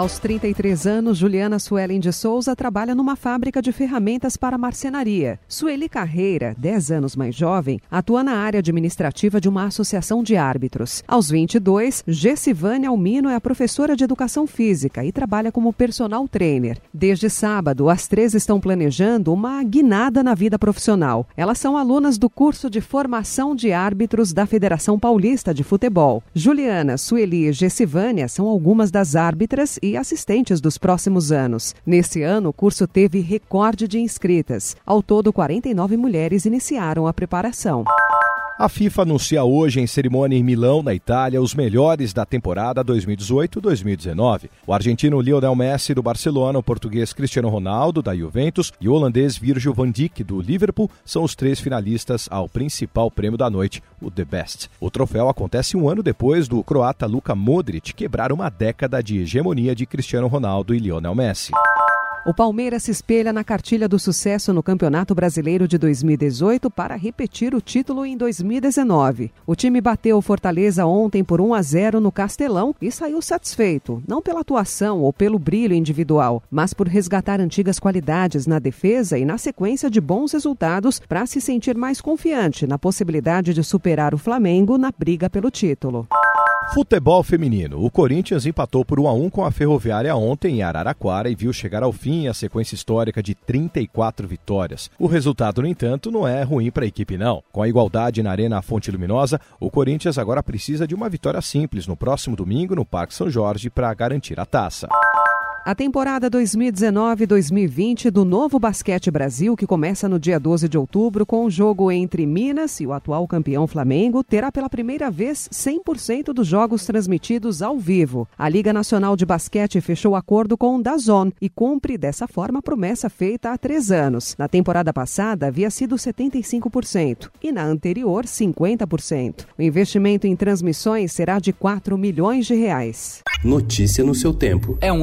Aos 33 anos, Juliana Suelen de Souza trabalha numa fábrica de ferramentas para marcenaria. Sueli Carreira, 10 anos mais jovem, atua na área administrativa de uma associação de árbitros. Aos 22, Gessivane Almino é a professora de educação física e trabalha como personal trainer. Desde sábado, as três estão planejando uma guinada na vida profissional. Elas são alunas do curso de formação de árbitros da Federação Paulista de Futebol. Juliana, Sueli e Gessivânia são algumas das árbitras e assistentes dos próximos anos. Nesse ano, o curso teve recorde de inscritas. Ao todo, 49 mulheres iniciaram a preparação. A FIFA anuncia hoje em cerimônia em Milão, na Itália, os melhores da temporada 2018-2019. O argentino Lionel Messi do Barcelona, o português Cristiano Ronaldo da Juventus e o holandês Virgil van Dijk do Liverpool são os três finalistas ao principal prêmio da noite, o The Best. O troféu acontece um ano depois do croata Luka Modric quebrar uma década de hegemonia de Cristiano Ronaldo e Lionel Messi. O Palmeiras se espelha na cartilha do sucesso no Campeonato Brasileiro de 2018 para repetir o título em 2019. O time bateu o Fortaleza ontem por 1 a 0 no Castelão e saiu satisfeito, não pela atuação ou pelo brilho individual, mas por resgatar antigas qualidades na defesa e na sequência de bons resultados para se sentir mais confiante na possibilidade de superar o Flamengo na briga pelo título. Futebol feminino. O Corinthians empatou por 1 a 1 com a Ferroviária ontem em Araraquara e viu chegar ao fim a sequência histórica de 34 vitórias. O resultado, no entanto, não é ruim para a equipe não. Com a igualdade na Arena Fonte Luminosa, o Corinthians agora precisa de uma vitória simples no próximo domingo no Parque São Jorge para garantir a taça. A temporada 2019-2020 do Novo Basquete Brasil, que começa no dia 12 de outubro com o jogo entre Minas e o atual campeão Flamengo, terá pela primeira vez 100% dos jogos transmitidos ao vivo. A Liga Nacional de Basquete fechou acordo com o Dazon e cumpre dessa forma a promessa feita há três anos. Na temporada passada havia sido 75% e na anterior 50%. O investimento em transmissões será de 4 milhões de reais. Notícia no seu tempo. É um